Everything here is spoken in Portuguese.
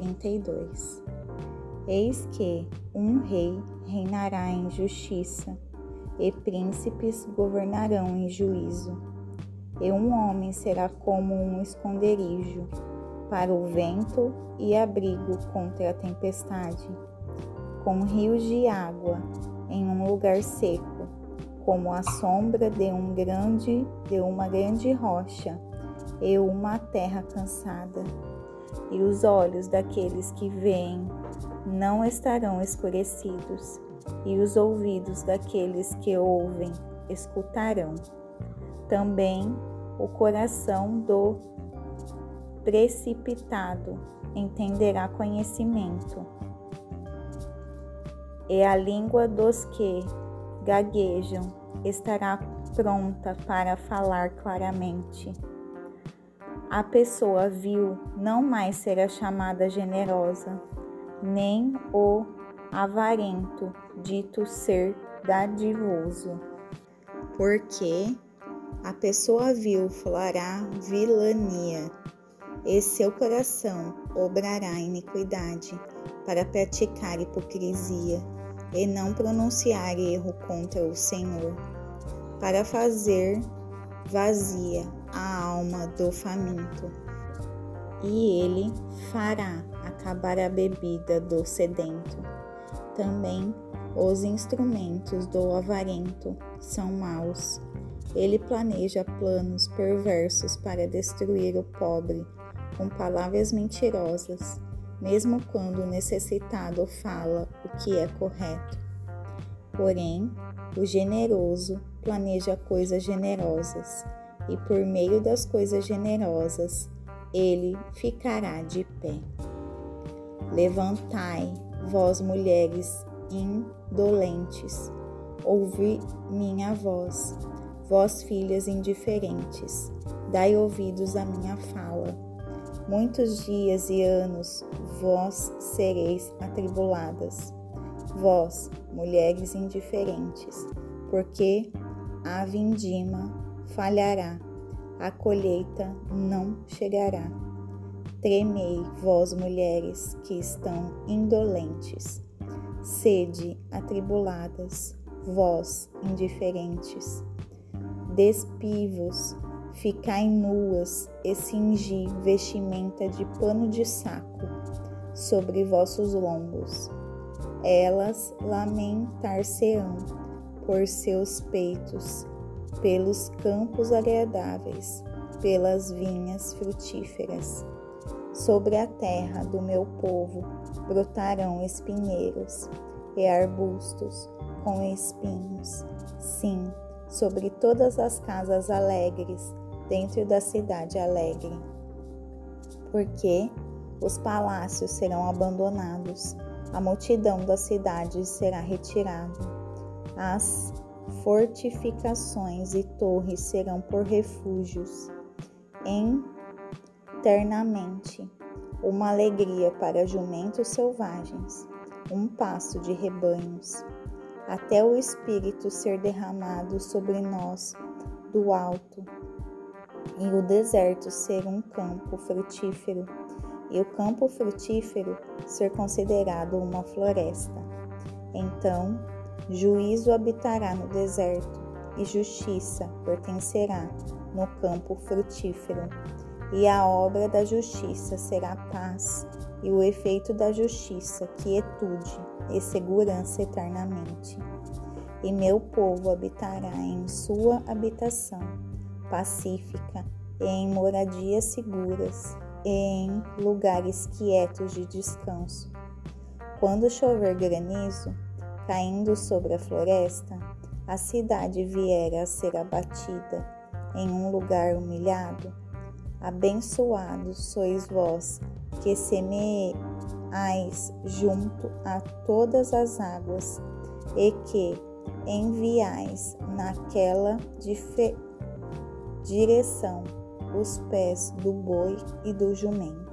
32 Eis que um rei reinará em justiça, e príncipes governarão em juízo. E um homem será como um esconderijo para o vento e abrigo contra a tempestade, com rios de água em um lugar seco, como a sombra de um grande de uma grande rocha e uma terra cansada. E os olhos daqueles que veem não estarão escurecidos, e os ouvidos daqueles que ouvem escutarão. Também o coração do precipitado entenderá conhecimento, e a língua dos que gaguejam estará pronta para falar claramente. A pessoa vil não mais será chamada generosa, nem o avarento dito ser dadivoso, porque a pessoa vil falará vilania, e seu coração obrará iniquidade para praticar hipocrisia e não pronunciar erro contra o Senhor, para fazer vazia a alma do faminto. E ele fará acabar a bebida do sedento. Também os instrumentos do avarento são maus. Ele planeja planos perversos para destruir o pobre com palavras mentirosas, mesmo quando o necessitado fala o que é correto. Porém, o generoso planeja coisas generosas, e por meio das coisas generosas ele ficará de pé. Levantai, vós mulheres indolentes, ouvi minha voz, vós filhas indiferentes, dai ouvidos à minha fala. Muitos dias e anos vós sereis atribuladas, vós, mulheres indiferentes, porque a vindima falhará, a colheita não chegará Tremei, vós mulheres que estão indolentes, sede atribuladas, vós indiferentes. Despivos, ficai nuas e cingi vestimenta de pano de saco sobre vossos lombos. Elas lamentar-se-ão por seus peitos, pelos campos agradáveis, pelas vinhas frutíferas Sobre a terra do meu povo brotarão espinheiros e arbustos com espinhos. Sim, sobre todas as casas alegres dentro da cidade alegre. Porque os palácios serão abandonados, a multidão das cidades será retirada, as fortificações e torres serão por refúgios. Eternamente, uma alegria para jumentos selvagens, um passo de rebanhos, até o Espírito ser derramado sobre nós do alto, e o deserto ser um campo frutífero, e o campo frutífero ser considerado uma floresta. Então, juízo habitará no deserto, e justiça pertencerá no campo frutífero e a obra da justiça será paz, e o efeito da justiça, quietude e segurança eternamente. E meu povo habitará em sua habitação pacífica, e em moradias seguras, em lugares quietos de descanso. Quando chover granizo, caindo sobre a floresta, a cidade vier a ser abatida em um lugar humilhado, Abençoados sois vós, que semeais junto a todas as águas, e que enviais naquela direção os pés do boi e do jumento.